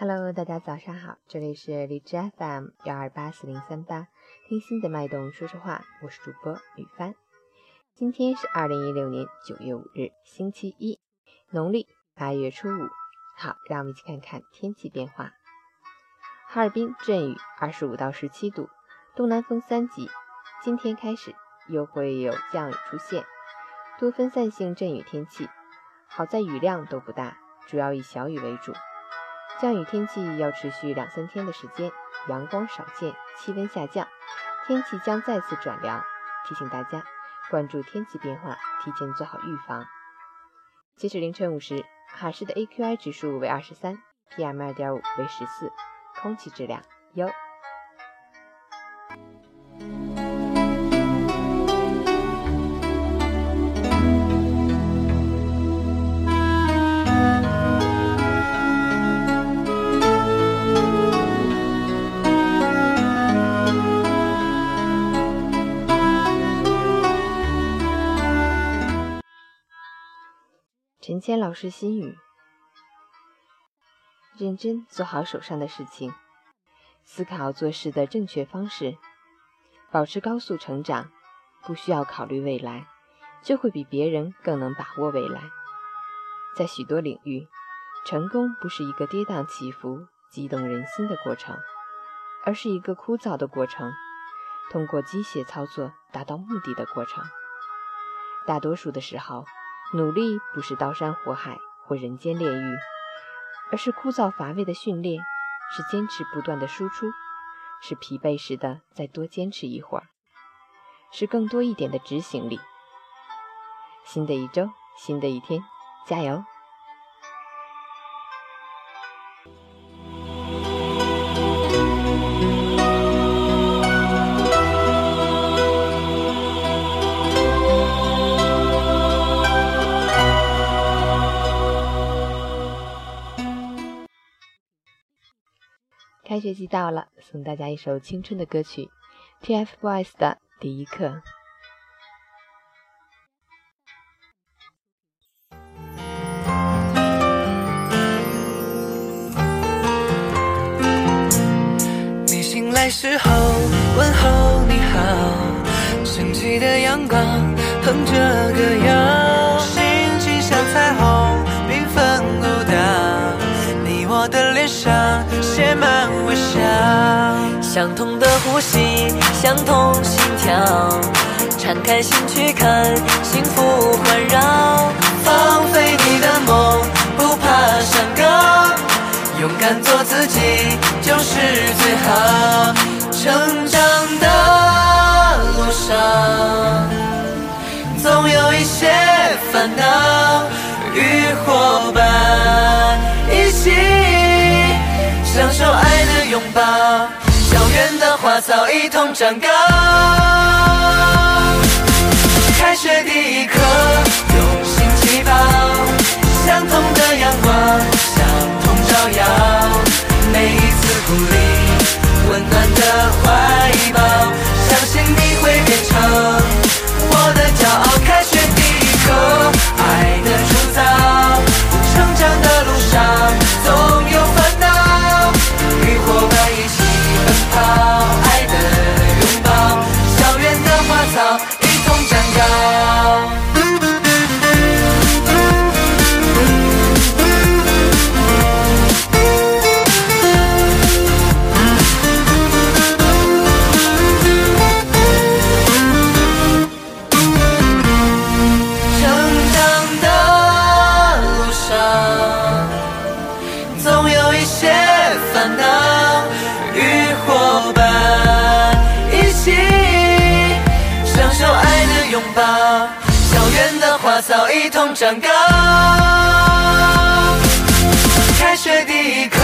Hello，大家早上好，这里是荔枝 FM 幺二八四零三八，听心的脉动说说话，我是主播雨帆。今天是二零一六年九月五日，星期一，农历八月初五。好，让我们一起看看天气变化。哈尔滨阵雨，二十五到十七度，东南风三级。今天开始又会有降雨出现，多分散性阵雨天气。好在雨量都不大，主要以小雨为主。降雨天气要持续两三天的时间，阳光少见，气温下降，天气将再次转凉。提醒大家关注天气变化，提前做好预防。截止凌晨五时，哈市的 AQI 指数为二十三，PM 二点五为十四，空气质量优。陈谦老师心语：认真做好手上的事情，思考做事的正确方式，保持高速成长，不需要考虑未来，就会比别人更能把握未来。在许多领域，成功不是一个跌宕起伏、激动人心的过程，而是一个枯燥的过程，通过机械操作达到目的的过程。大多数的时候。努力不是刀山火海或人间炼狱，而是枯燥乏味的训练，是坚持不断的输出，是疲惫时的再多坚持一会儿，是更多一点的执行力。新的一周，新的一天，加油！开学季到了，送大家一首青春的歌曲，TFBOYS 的第一课。你醒来时候问候你好，升起的阳光哼着歌谣，心情像彩虹缤纷舞蹈，你我的脸上。想，相同的呼吸，相同心跳，敞开心去看，幸福拥抱，校园的花草一同长高。开学第一课，吧校园的花草一同长高。开学第一课